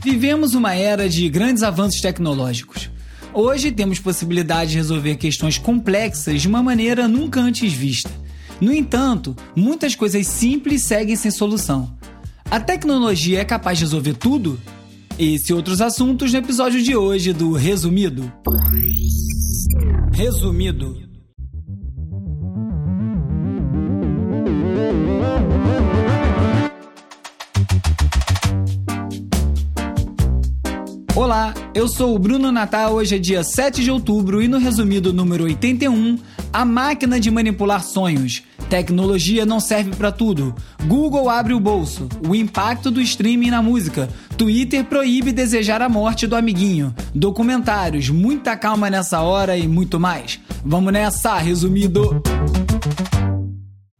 Vivemos uma era de grandes avanços tecnológicos. Hoje temos possibilidade de resolver questões complexas de uma maneira nunca antes vista. No entanto, muitas coisas simples seguem sem solução. A tecnologia é capaz de resolver tudo? Esse e outros assuntos no episódio de hoje do Resumido. Resumido. Olá, eu sou o Bruno Natal. Hoje é dia 7 de outubro e no resumido número 81, a máquina de manipular sonhos. Tecnologia não serve para tudo. Google abre o bolso. O impacto do streaming na música. Twitter proíbe desejar a morte do amiguinho. Documentários, muita calma nessa hora e muito mais. Vamos nessa, resumido.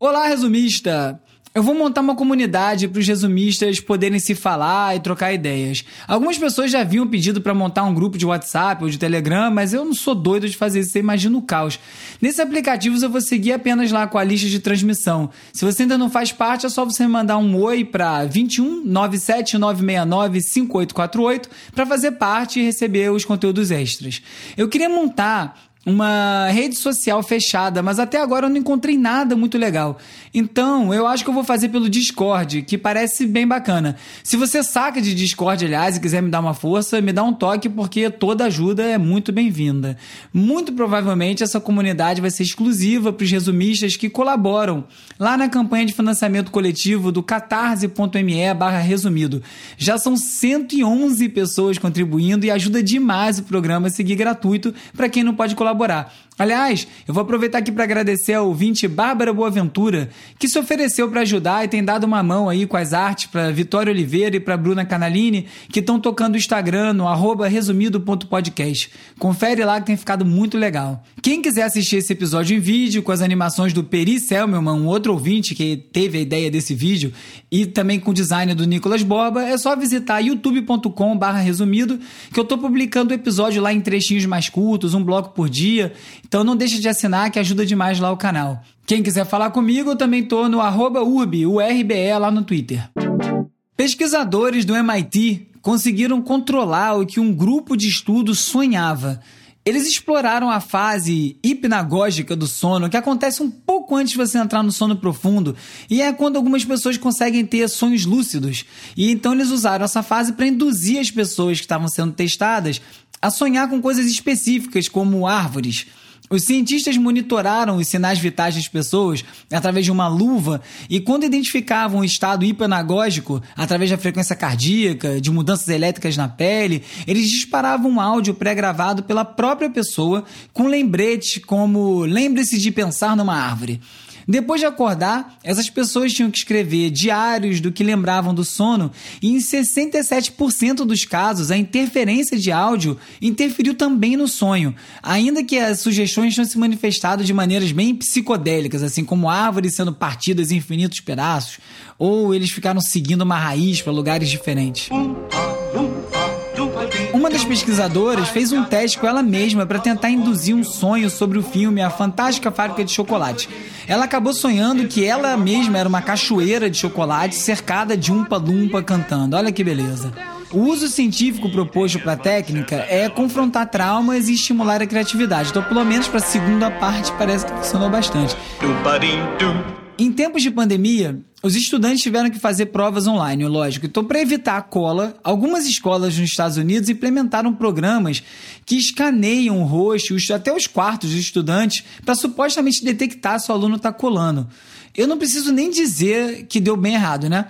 Olá, resumista. Eu vou montar uma comunidade para os resumistas poderem se falar e trocar ideias. Algumas pessoas já haviam pedido para montar um grupo de WhatsApp ou de Telegram, mas eu não sou doido de fazer isso, você imagina o caos. Nesses aplicativos eu vou seguir apenas lá com a lista de transmissão. Se você ainda não faz parte, é só você mandar um oi para 21 97 969 5848 para fazer parte e receber os conteúdos extras. Eu queria montar uma rede social fechada, mas até agora eu não encontrei nada muito legal. Então, eu acho que eu vou fazer pelo Discord, que parece bem bacana. Se você saca de Discord, aliás, e quiser me dar uma força, me dá um toque, porque toda ajuda é muito bem-vinda. Muito provavelmente essa comunidade vai ser exclusiva para os resumistas que colaboram lá na campanha de financiamento coletivo do catarse.me barra resumido. Já são 111 pessoas contribuindo e ajuda demais o programa a seguir gratuito para quem não pode colaborar colaborar. Aliás, eu vou aproveitar aqui para agradecer ao ouvinte Bárbara Boaventura, que se ofereceu para ajudar e tem dado uma mão aí com as artes para Vitória Oliveira e para Bruna Canalini, que estão tocando o Instagram no resumido.podcast. Confere lá que tem ficado muito legal. Quem quiser assistir esse episódio em vídeo com as animações do Peri Selmelman, um outro ouvinte que teve a ideia desse vídeo, e também com o design do Nicolas Borba, é só visitar youtube.com/resumido, que eu estou publicando o episódio lá em trechinhos mais curtos, um bloco por dia. Então não deixe de assinar que ajuda demais lá o canal. Quem quiser falar comigo, eu também tô no arroba urbe, URBE lá no Twitter. Pesquisadores do MIT conseguiram controlar o que um grupo de estudo sonhava. Eles exploraram a fase hipnagógica do sono, que acontece um pouco antes de você entrar no sono profundo, e é quando algumas pessoas conseguem ter sonhos lúcidos. E então eles usaram essa fase para induzir as pessoas que estavam sendo testadas a sonhar com coisas específicas, como árvores. Os cientistas monitoraram os sinais vitais das pessoas através de uma luva e, quando identificavam o estado hipanagógico, através da frequência cardíaca, de mudanças elétricas na pele, eles disparavam um áudio pré-gravado pela própria pessoa com lembretes como: lembre-se de pensar numa árvore. Depois de acordar, essas pessoas tinham que escrever diários do que lembravam do sono, e em 67% dos casos, a interferência de áudio interferiu também no sonho, ainda que as sugestões tenham se manifestado de maneiras bem psicodélicas, assim como árvores sendo partidas em infinitos pedaços, ou eles ficaram seguindo uma raiz para lugares diferentes. Uma das pesquisadoras fez um teste com ela mesma para tentar induzir um sonho sobre o filme A Fantástica Fábrica de Chocolate. Ela acabou sonhando que ela mesma era uma cachoeira de chocolate cercada de umpa-lumpa cantando. Olha que beleza. O uso científico proposto para a técnica é confrontar traumas e estimular a criatividade. Então, pelo menos para a segunda parte, parece que funcionou bastante. Em tempos de pandemia, os estudantes tiveram que fazer provas online, lógico. Então, para evitar a cola, algumas escolas nos Estados Unidos implementaram programas que escaneiam o rosto, até os quartos dos estudantes, para supostamente detectar se o aluno está colando. Eu não preciso nem dizer que deu bem errado, né?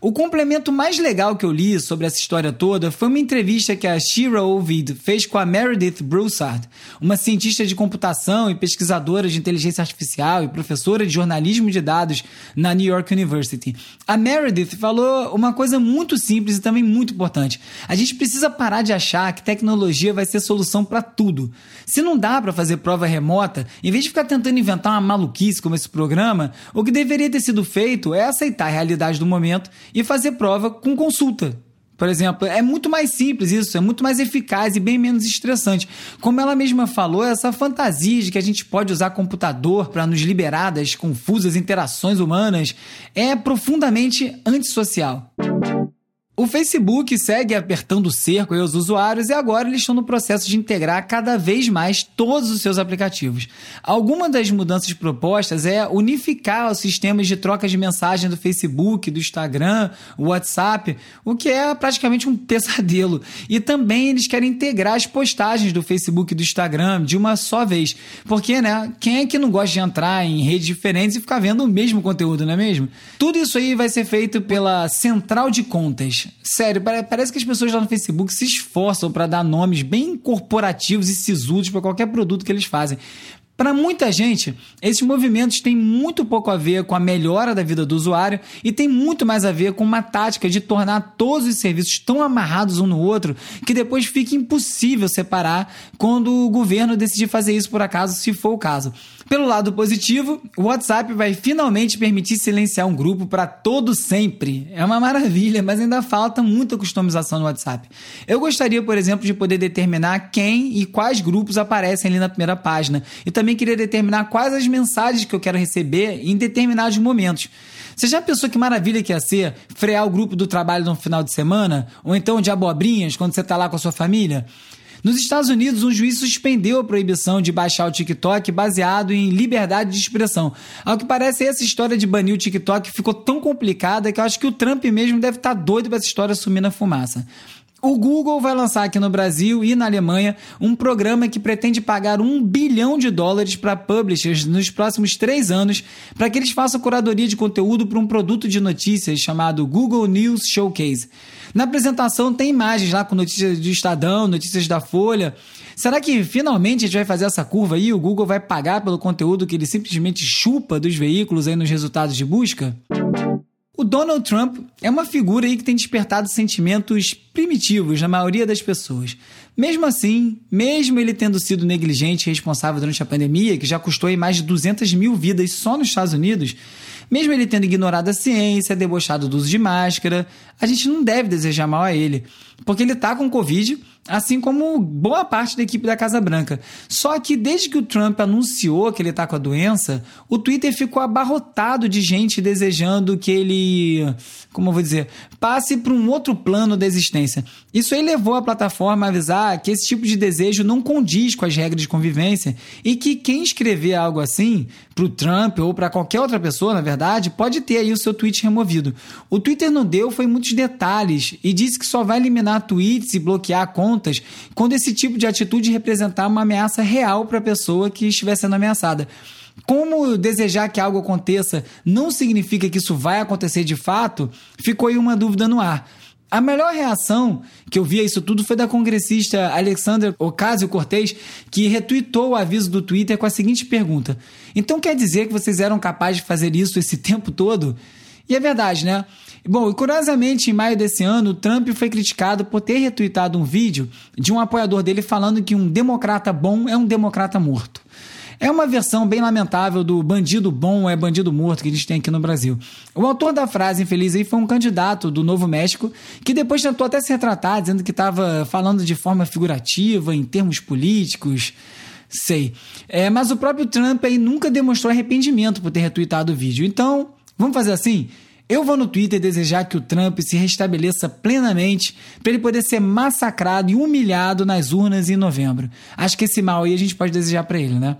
O complemento mais legal que eu li sobre essa história toda foi uma entrevista que a Shira Ovid fez com a Meredith Broussard, uma cientista de computação e pesquisadora de inteligência artificial e professora de jornalismo de dados na New York University. A Meredith falou uma coisa muito simples e também muito importante. A gente precisa parar de achar que tecnologia vai ser solução para tudo. Se não dá para fazer prova remota, em vez de ficar tentando inventar uma maluquice como esse programa, o que deveria ter sido feito é aceitar a realidade do momento e fazer prova com consulta. Por exemplo, é muito mais simples isso, é muito mais eficaz e bem menos estressante. Como ela mesma falou, essa fantasia de que a gente pode usar computador para nos liberar das confusas interações humanas é profundamente antissocial. O Facebook segue apertando o cerco aos usuários e agora eles estão no processo de integrar cada vez mais todos os seus aplicativos. Alguma das mudanças propostas é unificar os sistemas de troca de mensagem do Facebook, do Instagram, WhatsApp, o que é praticamente um pesadelo. E também eles querem integrar as postagens do Facebook e do Instagram de uma só vez. Porque, né, quem é que não gosta de entrar em redes diferentes e ficar vendo o mesmo conteúdo, não é mesmo? Tudo isso aí vai ser feito pela Central de Contas. Sério, parece que as pessoas lá no Facebook se esforçam para dar nomes bem corporativos e sisudos para qualquer produto que eles fazem. Para muita gente, esses movimentos têm muito pouco a ver com a melhora da vida do usuário e tem muito mais a ver com uma tática de tornar todos os serviços tão amarrados um no outro que depois fica impossível separar quando o governo decidir fazer isso por acaso, se for o caso. Pelo lado positivo, o WhatsApp vai finalmente permitir silenciar um grupo para todo sempre. É uma maravilha, mas ainda falta muita customização no WhatsApp. Eu gostaria, por exemplo, de poder determinar quem e quais grupos aparecem ali na primeira página. E também queria determinar quais as mensagens que eu quero receber em determinados momentos. Você já pensou que maravilha que ia ser frear o grupo do trabalho no final de semana? Ou então de abobrinhas quando você está lá com a sua família? Nos Estados Unidos, um juiz suspendeu a proibição de baixar o TikTok baseado em liberdade de expressão. Ao que parece, essa história de banir o TikTok ficou tão complicada que eu acho que o Trump mesmo deve estar tá doido para essa história sumir na fumaça. O Google vai lançar aqui no Brasil e na Alemanha um programa que pretende pagar um bilhão de dólares para publishers nos próximos três anos para que eles façam curadoria de conteúdo para um produto de notícias chamado Google News Showcase. Na apresentação tem imagens lá com notícias do Estadão, notícias da Folha. Será que finalmente a gente vai fazer essa curva aí? O Google vai pagar pelo conteúdo que ele simplesmente chupa dos veículos aí nos resultados de busca? O Donald Trump é uma figura aí que tem despertado sentimentos primitivos na maioria das pessoas. Mesmo assim, mesmo ele tendo sido negligente e responsável durante a pandemia, que já custou aí mais de 200 mil vidas só nos Estados Unidos, mesmo ele tendo ignorado a ciência, debochado do uso de máscara, a gente não deve desejar mal a ele, porque ele está com Covid assim como boa parte da equipe da Casa Branca. Só que desde que o Trump anunciou que ele está com a doença, o Twitter ficou abarrotado de gente desejando que ele, como eu vou dizer, passe para um outro plano da existência. Isso aí levou a plataforma a avisar que esse tipo de desejo não condiz com as regras de convivência e que quem escrever algo assim para o Trump ou para qualquer outra pessoa, na verdade, pode ter aí o seu tweet removido. O Twitter não deu foi muitos detalhes e disse que só vai eliminar tweets e bloquear contas contas quando esse tipo de atitude representar uma ameaça real para a pessoa que estiver sendo ameaçada. Como desejar que algo aconteça não significa que isso vai acontecer de fato, ficou aí uma dúvida no ar. A melhor reação que eu vi a isso tudo foi da congressista Alexandra Ocasio-Cortez, que retweetou o aviso do Twitter com a seguinte pergunta: Então quer dizer que vocês eram capazes de fazer isso esse tempo todo? E é verdade, né? Bom, e curiosamente, em maio desse ano, Trump foi criticado por ter retweetado um vídeo de um apoiador dele falando que um democrata bom é um democrata morto. É uma versão bem lamentável do bandido bom é bandido morto que a gente tem aqui no Brasil. O autor da frase infeliz aí foi um candidato do Novo México que depois tentou até se retratar, dizendo que estava falando de forma figurativa, em termos políticos. Sei. É, mas o próprio Trump aí nunca demonstrou arrependimento por ter retweetado o vídeo. Então, vamos fazer assim? Eu vou no Twitter desejar que o Trump se restabeleça plenamente para ele poder ser massacrado e humilhado nas urnas em novembro. Acho que esse mal aí a gente pode desejar para ele, né?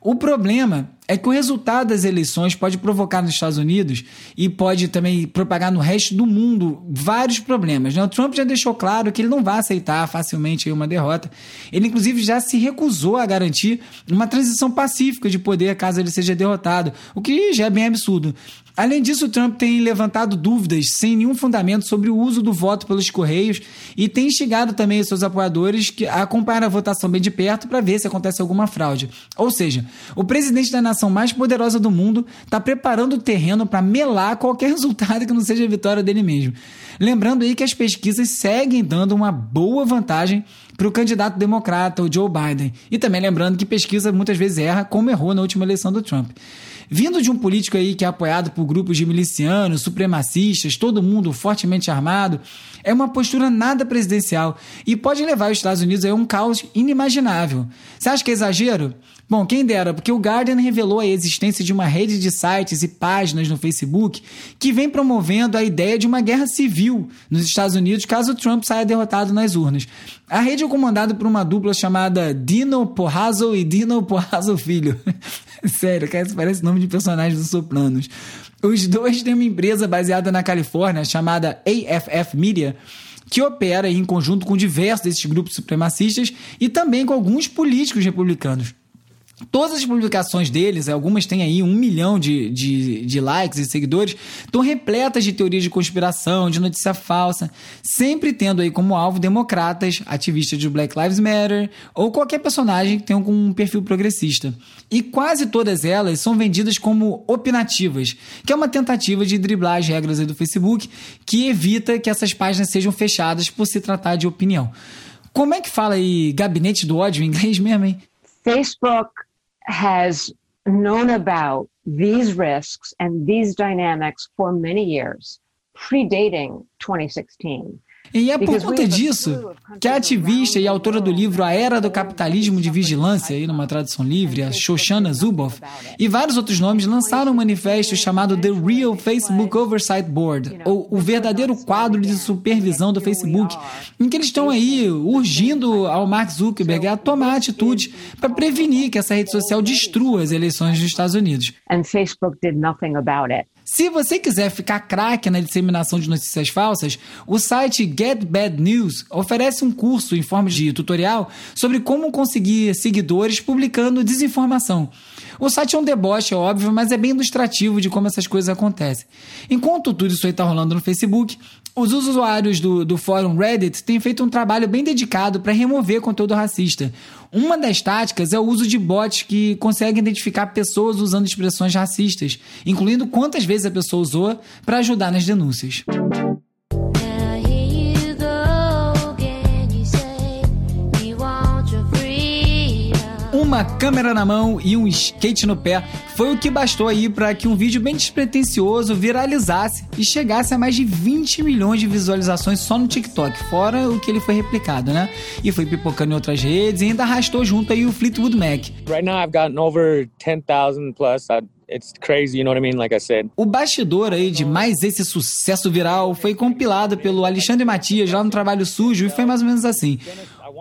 O problema é que o resultado das eleições pode provocar nos Estados Unidos e pode também propagar no resto do mundo vários problemas. Né? O Trump já deixou claro que ele não vai aceitar facilmente uma derrota. Ele, inclusive, já se recusou a garantir uma transição pacífica de poder caso ele seja derrotado, o que já é bem absurdo. Além disso, o Trump tem levantado dúvidas sem nenhum fundamento sobre o uso do voto pelos Correios e tem instigado também seus apoiadores a acompanhar a votação bem de perto para ver se acontece alguma fraude. Ou seja, o presidente da nação mais poderosa do mundo está preparando o terreno para melar qualquer resultado que não seja a vitória dele mesmo. Lembrando aí que as pesquisas seguem dando uma boa vantagem para o candidato democrata, o Joe Biden. E também lembrando que pesquisa muitas vezes erra, como errou na última eleição do Trump. Vindo de um político aí que é apoiado por grupos de milicianos, supremacistas, todo mundo fortemente armado, é uma postura nada presidencial e pode levar os Estados Unidos a um caos inimaginável. Você acha que é exagero? Bom, quem dera, porque o Guardian revelou a existência de uma rede de sites e páginas no Facebook que vem promovendo a ideia de uma guerra civil nos Estados Unidos caso Trump saia derrotado nas urnas. A rede é comandada por uma dupla chamada Dino Porrazo e Dino Porrazo Filho. Sério, cara, parece nome de personagem dos Sopranos. Os dois têm uma empresa baseada na Califórnia chamada AFF Media que opera em conjunto com diversos desses grupos supremacistas e também com alguns políticos republicanos. Todas as publicações deles, algumas têm aí um milhão de, de, de, likes e seguidores, estão repletas de teorias de conspiração, de notícia falsa, sempre tendo aí como alvo democratas, ativistas de Black Lives Matter ou qualquer personagem que tenha um perfil progressista. E quase todas elas são vendidas como opinativas, que é uma tentativa de driblar as regras do Facebook que evita que essas páginas sejam fechadas por se tratar de opinião. Como é que fala aí gabinete do ódio em inglês mesmo, hein? Facebook has known about these risks and these dynamics for many years, predating 2016. E é por conta disso que a ativista e autora do livro A Era do Capitalismo de Vigilância, aí numa tradução livre, a Shoshana Zuboff, e vários outros nomes lançaram um manifesto chamado The Real Facebook Oversight Board, ou o verdadeiro quadro de supervisão do Facebook, em que eles estão aí urgindo ao Mark Zuckerberg a tomar atitude para prevenir que essa rede social destrua as eleições dos Estados Unidos. And Facebook did nothing about it. Se você quiser ficar craque na disseminação de notícias falsas, o site Get Bad News oferece um curso em forma de tutorial sobre como conseguir seguidores publicando desinformação. O site é um deboche, é óbvio, mas é bem ilustrativo de como essas coisas acontecem. Enquanto tudo isso aí está rolando no Facebook, os usuários do, do fórum Reddit têm feito um trabalho bem dedicado para remover conteúdo racista. Uma das táticas é o uso de bots que conseguem identificar pessoas usando expressões racistas, incluindo quantas vezes a pessoa usou para ajudar nas denúncias. Uma câmera na mão e um skate no pé foi o que bastou aí para que um vídeo bem despretensioso viralizasse e chegasse a mais de 20 milhões de visualizações só no TikTok, fora o que ele foi replicado, né? E foi pipocando em outras redes e ainda arrastou junto aí o Fleetwood Mac. Right now I've gotten over 10,000 plus. It's crazy, you know what I mean? Like I said. O bastidor aí de mais esse sucesso viral foi compilado pelo Alexandre Matias lá no Trabalho Sujo e foi mais ou menos assim.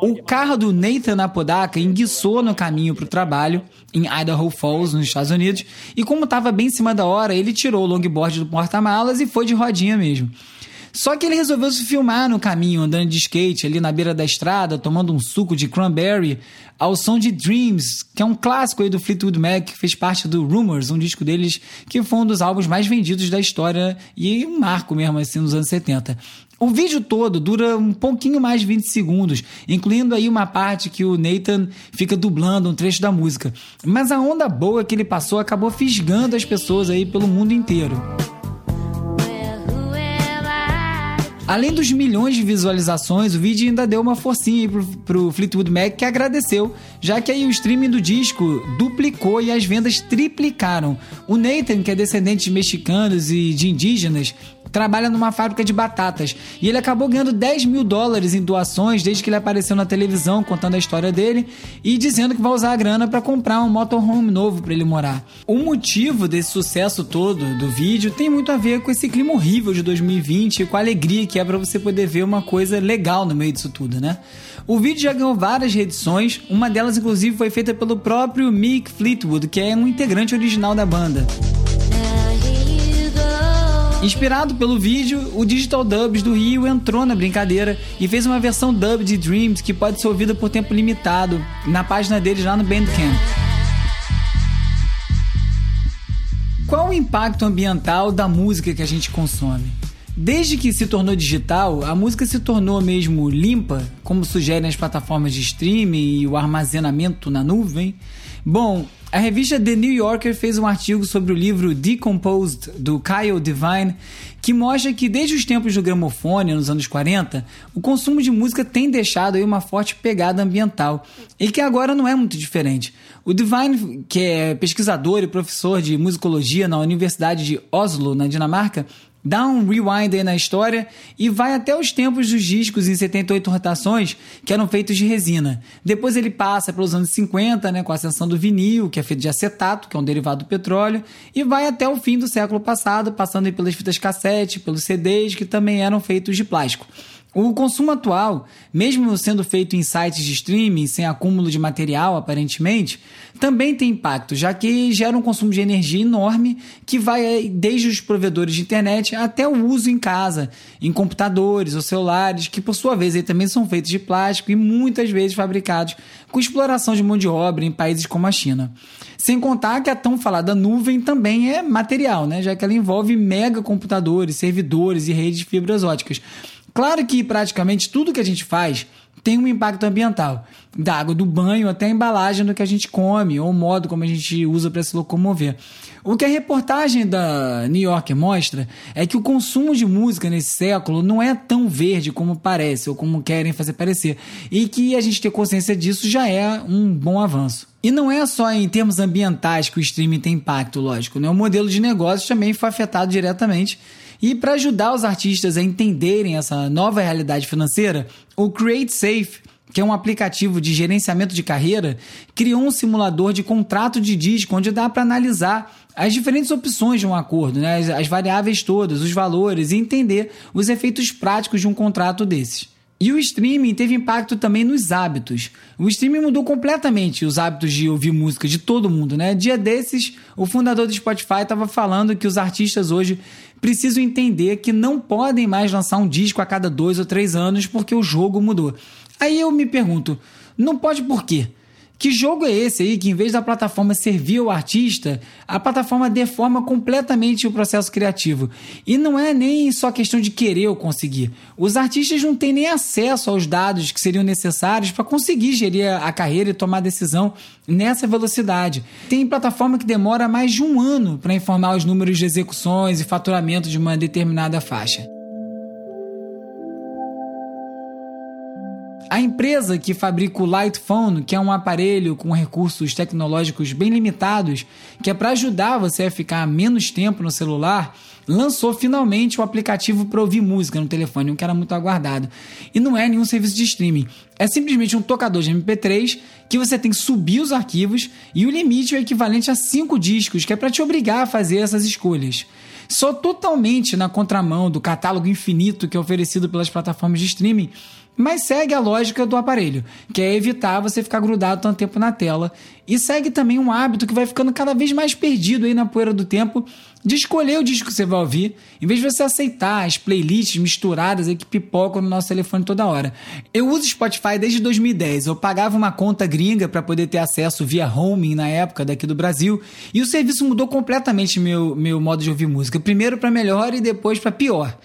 O carro do Nathan Apodaca enguiçou no caminho para o trabalho, em Idaho Falls, nos Estados Unidos, e como estava bem em cima da hora, ele tirou o longboard do porta-malas e foi de rodinha mesmo. Só que ele resolveu se filmar no caminho, andando de skate ali na beira da estrada, tomando um suco de cranberry, ao som de Dreams, que é um clássico aí do Fleetwood Mac, que fez parte do Rumors, um disco deles que foi um dos álbuns mais vendidos da história e um marco mesmo assim nos anos 70. O vídeo todo dura um pouquinho mais de 20 segundos, incluindo aí uma parte que o Nathan fica dublando um trecho da música. Mas a onda boa que ele passou acabou fisgando as pessoas aí pelo mundo inteiro. Além dos milhões de visualizações, o vídeo ainda deu uma forcinha pro, pro Fleetwood Mac que agradeceu, já que aí o streaming do disco duplicou e as vendas triplicaram. O Nathan, que é descendente de mexicanos e de indígenas, trabalha numa fábrica de batatas e ele acabou ganhando 10 mil dólares em doações desde que ele apareceu na televisão contando a história dele e dizendo que vai usar a grana para comprar um motorhome novo para ele morar. O motivo desse sucesso todo do vídeo tem muito a ver com esse clima horrível de 2020 e com a alegria que é para você poder ver uma coisa legal no meio disso tudo, né? O vídeo já ganhou várias reedições, uma delas inclusive foi feita pelo próprio Mick Fleetwood, que é um integrante original da banda. Inspirado pelo vídeo, o Digital Dubs do Rio entrou na brincadeira e fez uma versão dub de Dreams que pode ser ouvida por tempo limitado na página deles lá no Bandcamp. Qual o impacto ambiental da música que a gente consome? Desde que se tornou digital, a música se tornou mesmo limpa, como sugerem as plataformas de streaming e o armazenamento na nuvem. Bom, A revista The New Yorker fez um artigo sobre o livro Decomposed, do Kyle Devine, que mostra que desde os tempos do gramofone, nos anos 40, o consumo de música tem deixado aí uma forte pegada ambiental e que agora não é muito diferente. O Devine, que é pesquisador e professor de musicologia na Universidade de Oslo, na Dinamarca, dá um rewind aí na história e vai até os tempos dos discos em 78 rotações que eram feitos de resina. Depois ele passa pelos anos 50, né, com a ascensão do vinil, que é feito de acetato, que é um derivado do petróleo, e vai até o fim do século passado, passando pelas fitas cassete, pelos CDs, que também eram feitos de plástico. O consumo atual, mesmo sendo feito em sites de streaming, sem acúmulo de material aparentemente, também tem impacto, já que gera um consumo de energia enorme que vai desde os provedores de internet até o uso em casa, em computadores ou celulares, que por sua vez também são feitos de plástico e muitas vezes fabricados com exploração de mão de obra em países como a China. Sem contar que a tão falada nuvem também é material, né? já que ela envolve mega computadores, servidores e redes de fibras óticas. Claro que praticamente tudo que a gente faz tem um impacto ambiental, da água do banho até a embalagem do que a gente come ou o modo como a gente usa para se locomover. O que a reportagem da New York mostra é que o consumo de música nesse século não é tão verde como parece ou como querem fazer parecer, e que a gente ter consciência disso já é um bom avanço. E não é só em termos ambientais que o streaming tem impacto, lógico, né? o modelo de negócio também foi afetado diretamente e para ajudar os artistas a entenderem essa nova realidade financeira, o Create Safe, que é um aplicativo de gerenciamento de carreira, criou um simulador de contrato de disco onde dá para analisar as diferentes opções de um acordo, né? as, variáveis todas, os valores e entender os efeitos práticos de um contrato desses. E o streaming teve impacto também nos hábitos. O streaming mudou completamente os hábitos de ouvir música de todo mundo, né? Dia desses, o fundador do Spotify estava falando que os artistas hoje precisam entender que não podem mais lançar um disco a cada dois ou três anos porque o jogo mudou. Aí eu me pergunto, não pode por quê? Que jogo é esse aí que, em vez da plataforma servir ao artista, a plataforma deforma completamente o processo criativo? E não é nem só questão de querer ou conseguir. Os artistas não têm nem acesso aos dados que seriam necessários para conseguir gerir a carreira e tomar decisão nessa velocidade. Tem plataforma que demora mais de um ano para informar os números de execuções e faturamento de uma determinada faixa. A empresa que fabrica o Light Phone, que é um aparelho com recursos tecnológicos bem limitados, que é para ajudar você a ficar menos tempo no celular, lançou finalmente o aplicativo para ouvir música no telefone, um que era muito aguardado. E não é nenhum serviço de streaming, é simplesmente um tocador de MP3 que você tem que subir os arquivos e o limite é equivalente a cinco discos, que é para te obrigar a fazer essas escolhas. Só totalmente na contramão do catálogo infinito que é oferecido pelas plataformas de streaming, mas segue a lógica do aparelho, que é evitar você ficar grudado tanto tempo na tela. E segue também um hábito que vai ficando cada vez mais perdido aí na poeira do tempo de escolher o disco que você vai ouvir, em vez de você aceitar as playlists misturadas aí que pipocam no nosso telefone toda hora. Eu uso Spotify desde 2010. Eu pagava uma conta gringa para poder ter acesso via roaming na época daqui do Brasil, e o serviço mudou completamente meu meu modo de ouvir música, primeiro para melhor e depois para pior.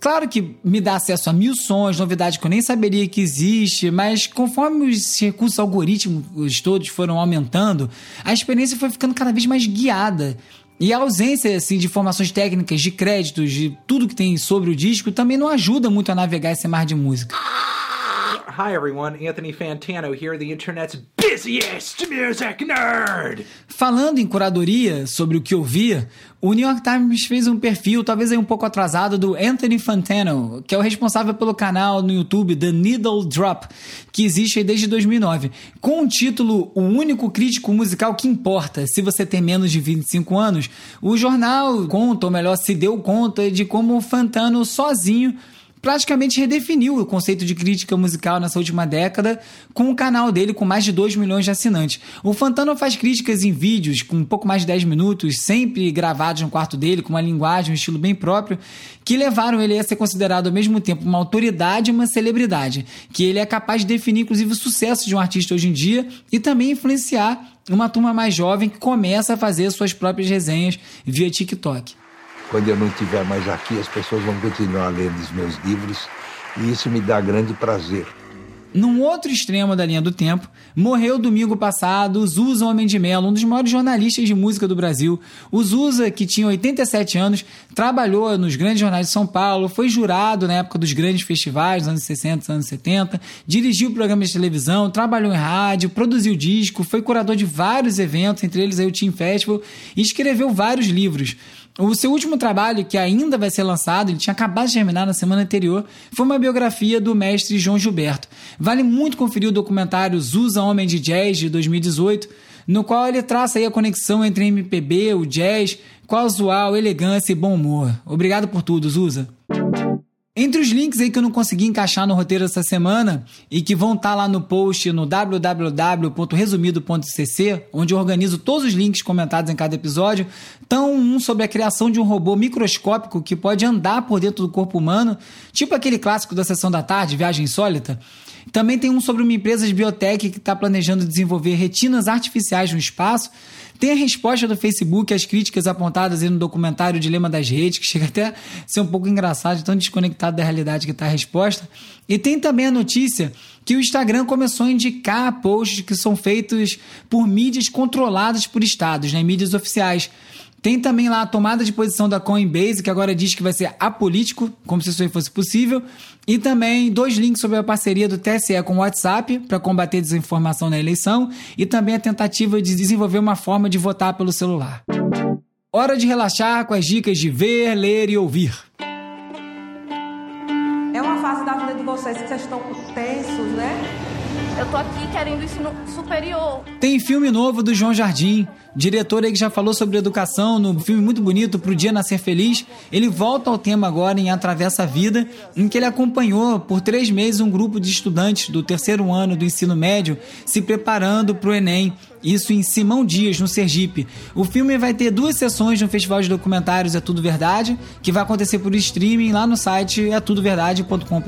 Claro que me dá acesso a mil sons, novidades que eu nem saberia que existe, mas conforme os recursos algorítmicos todos foram aumentando, a experiência foi ficando cada vez mais guiada. E a ausência assim, de informações técnicas, de créditos, de tudo que tem sobre o disco também não ajuda muito a navegar esse mar de música. Hi everyone, Anthony Fantano here, the internet's busiest music nerd. Falando em curadoria sobre o que ouvia, o New York Times fez um perfil, talvez aí um pouco atrasado, do Anthony Fantano, que é o responsável pelo canal no YouTube The Needle Drop, que existe desde 2009, com o título O único crítico musical que importa, se você tem menos de 25 anos. O jornal conta, ou melhor, se deu conta de como o Fantano sozinho praticamente redefiniu o conceito de crítica musical nessa última década com o canal dele com mais de 2 milhões de assinantes. O Fantano faz críticas em vídeos com um pouco mais de 10 minutos, sempre gravados no quarto dele, com uma linguagem, um estilo bem próprio, que levaram ele a ser considerado ao mesmo tempo uma autoridade e uma celebridade, que ele é capaz de definir inclusive o sucesso de um artista hoje em dia e também influenciar uma turma mais jovem que começa a fazer suas próprias resenhas via TikTok. Quando eu não estiver mais aqui, as pessoas vão continuar lendo os meus livros e isso me dá grande prazer. Num outro extremo da linha do tempo, morreu domingo passado Zusa Homem de Mello, um dos maiores jornalistas de música do Brasil. O Zusa, que tinha 87 anos, trabalhou nos grandes jornais de São Paulo, foi jurado na época dos grandes festivais, dos anos 60, anos 70, dirigiu programas de televisão, trabalhou em rádio, produziu disco, foi curador de vários eventos, entre eles aí o Team Festival, e escreveu vários livros. O seu último trabalho, que ainda vai ser lançado, ele tinha acabado de terminar na semana anterior, foi uma biografia do mestre João Gilberto. Vale muito conferir o documentário Zusa Homem de Jazz de 2018, no qual ele traça aí a conexão entre MPB, o jazz, casual, elegância e bom humor. Obrigado por tudo, Zusa. Entre os links aí que eu não consegui encaixar no roteiro essa semana e que vão estar tá lá no post no www.resumido.cc, onde eu organizo todos os links comentados em cada episódio, estão um sobre a criação de um robô microscópico que pode andar por dentro do corpo humano, tipo aquele clássico da sessão da tarde, Viagem Insólita. Também tem um sobre uma empresa de biotech que está planejando desenvolver retinas artificiais no espaço. Tem a resposta do Facebook às críticas apontadas no documentário Dilema das Redes, que chega até a ser um pouco engraçado, tão desconectado da realidade que está a resposta. E tem também a notícia que o Instagram começou a indicar posts que são feitos por mídias controladas por estados, né, mídias oficiais. Tem também lá a tomada de posição da Coinbase, que agora diz que vai ser apolítico, como se isso aí fosse possível. E também dois links sobre a parceria do TSE com o WhatsApp para combater desinformação na eleição e também a tentativa de desenvolver uma forma de votar pelo celular. Hora de relaxar com as dicas de ver, ler e ouvir. É fase da vida de vocês que vocês estão tensos, né? Eu tô aqui querendo ensino superior. Tem filme novo do João Jardim diretor aí que já falou sobre educação no filme muito bonito Pro Dia Nascer Feliz, ele volta ao tema agora em Atravessa a Vida, em que ele acompanhou por três meses um grupo de estudantes do terceiro ano do ensino médio se preparando para o Enem. Isso em Simão Dias, no Sergipe. O filme vai ter duas sessões no Festival de Documentários É Tudo Verdade, que vai acontecer por streaming lá no site etudoverdade.com.br.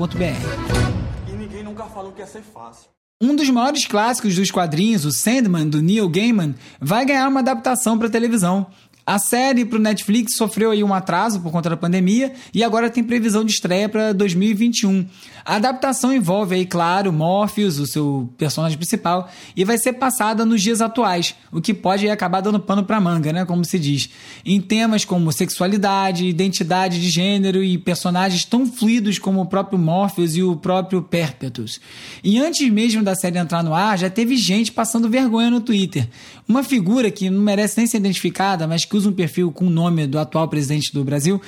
E ninguém nunca falou que ia ser fácil. Um dos maiores clássicos dos quadrinhos, o Sandman, do Neil Gaiman, vai ganhar uma adaptação para televisão. A série para o Netflix sofreu aí um atraso por conta da pandemia e agora tem previsão de estreia para 2021. A adaptação envolve aí, claro, Morpheus, o seu personagem principal, e vai ser passada nos dias atuais, o que pode acabar dando pano para manga, né, como se diz, em temas como sexualidade, identidade de gênero e personagens tão fluidos como o próprio Morpheus e o próprio Perpetus. E antes mesmo da série entrar no ar, já teve gente passando vergonha no Twitter. Uma figura que não merece nem ser identificada, mas que usa um perfil com o nome do atual presidente do Brasil,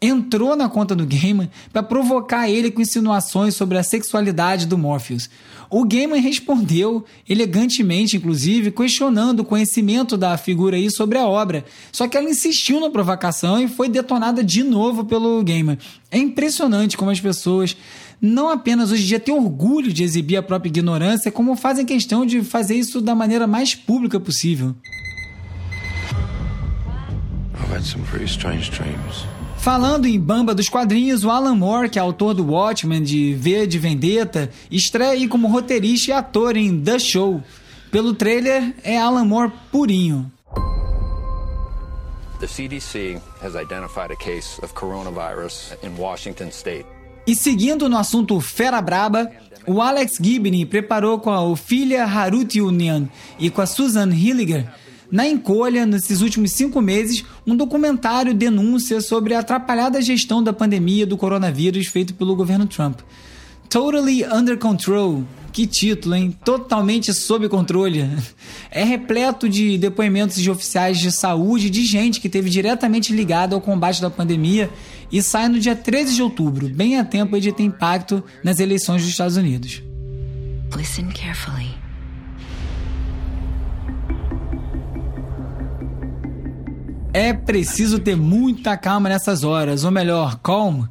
entrou na conta do Gaiman para provocar ele com insinuações sobre a sexualidade do Morpheus. O Gaiman respondeu, elegantemente inclusive, questionando o conhecimento da figura aí sobre a obra. Só que ela insistiu na provocação e foi detonada de novo pelo Gaiman. É impressionante como as pessoas não apenas hoje em dia têm orgulho de exibir a própria ignorância, como fazem questão de fazer isso da maneira mais pública possível. Falando em Bamba dos quadrinhos, o Alan Moore, que é autor do Watchmen, de V de Vendetta, estreia aí como roteirista e ator em The Show. Pelo trailer, é Alan Moore purinho. The CDC has identified a case of coronavirus in Washington state. E seguindo no assunto Fera Braba, o Alex Gibney preparou com a Ophelia Harut Union e com a Susan Hilliger na encolha, nesses últimos cinco meses, um documentário denúncia sobre a atrapalhada gestão da pandemia do coronavírus feito pelo governo Trump. Totally Under Control. Que título, hein? Totalmente sob controle. É repleto de depoimentos de oficiais de saúde, de gente que teve diretamente ligada ao combate da pandemia e sai no dia 13 de outubro, bem a tempo de ter impacto nas eleições dos Estados Unidos. Listen carefully. É preciso ter muita calma nessas horas, ou melhor, Calm.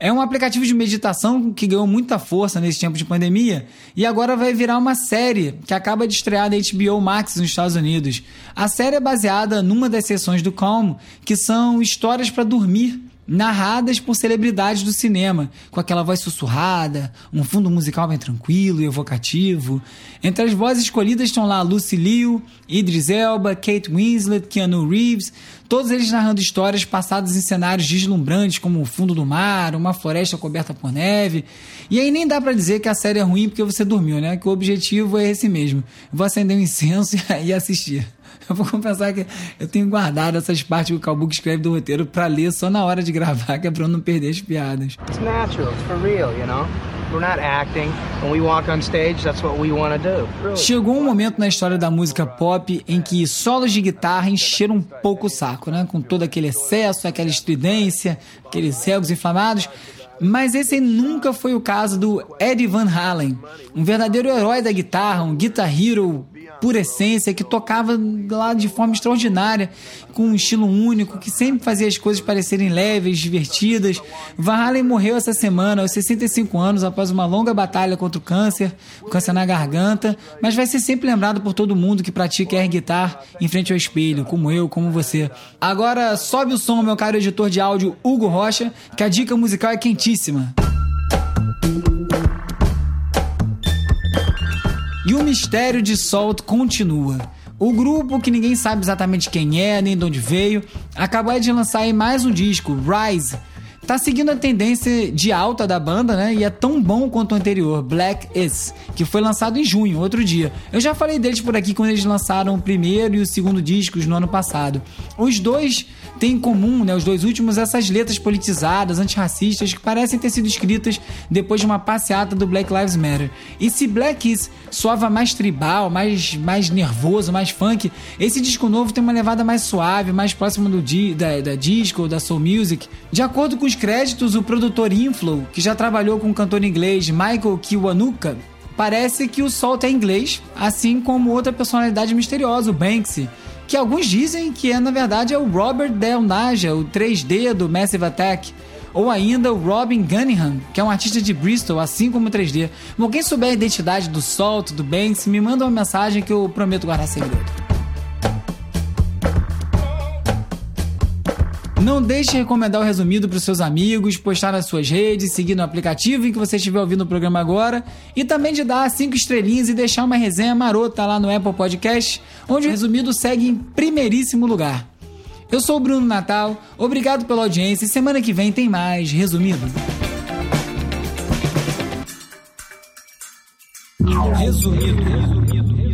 É um aplicativo de meditação que ganhou muita força nesse tempo de pandemia e agora vai virar uma série que acaba de estrear na HBO Max nos Estados Unidos. A série é baseada numa das sessões do Calm, que são histórias para dormir narradas por celebridades do cinema, com aquela voz sussurrada, um fundo musical bem tranquilo e evocativo. Entre as vozes escolhidas estão lá Lucy Liu, Idris Elba, Kate Winslet, Keanu Reeves, todos eles narrando histórias passadas em cenários deslumbrantes como o fundo do mar, uma floresta coberta por neve. E aí nem dá para dizer que a série é ruim porque você dormiu, né? Que o objetivo é esse mesmo. Vou acender um incenso e assistir. Eu vou confessar que eu tenho guardado essas partes que o Calbuco escreve do roteiro para ler só na hora de gravar, que é pra eu não perder as piadas. It's natural, it's for real, you know? We're not acting. When we walk on stage, that's what we want to do. Chegou um momento na história da música pop em que solos de guitarra encheram um pouco o saco, né? Com todo aquele excesso, aquela estridência, aqueles cegos inflamados. Mas esse nunca foi o caso do Eddie Van Halen, um verdadeiro herói da guitarra, um guitar hero por essência, que tocava lá de forma extraordinária, com um estilo único, que sempre fazia as coisas parecerem leves, divertidas. Van Halen morreu essa semana, aos 65 anos, após uma longa batalha contra o câncer, o câncer na garganta, mas vai ser sempre lembrado por todo mundo que pratica air guitar em frente ao espelho, como eu, como você. Agora sobe o som, meu caro editor de áudio Hugo Rocha, que a dica musical é quentíssima. E o mistério de Salt continua. O grupo, que ninguém sabe exatamente quem é, nem de onde veio, acabou de lançar aí mais um disco, Rise, tá seguindo a tendência de alta da banda, né? E é tão bom quanto o anterior, Black Is, que foi lançado em junho, outro dia. Eu já falei deles por aqui quando eles lançaram o primeiro e o segundo discos no ano passado. Os dois têm em comum, né, os dois últimos, essas letras politizadas, antirracistas, que parecem ter sido escritas depois de uma passeata do Black Lives Matter. E se Black Is soava mais tribal, mais, mais nervoso, mais funk, esse disco novo tem uma levada mais suave, mais próxima do di da, da disco, da soul music. De acordo com os créditos, o produtor Inflow, que já trabalhou com o cantor inglês Michael Kiwanuka, parece que o Salt é inglês, assim como outra personalidade misteriosa, o Banksy, que alguns dizem que é na verdade é o Robert Del Naja, o 3D do Massive Attack, ou ainda o Robin Gunningham, que é um artista de Bristol, assim como o 3D. Bom, quem souber a identidade do Salt, do Banksy, me manda uma mensagem que eu prometo guardar segredo. Não deixe de recomendar o resumido para os seus amigos, postar nas suas redes, seguir no aplicativo em que você estiver ouvindo o programa agora e também de dar cinco estrelinhas e deixar uma resenha marota lá no Apple Podcast, onde o resumido segue em primeiríssimo lugar. Eu sou o Bruno Natal, obrigado pela audiência e semana que vem tem mais resumido. Resumido. resumido.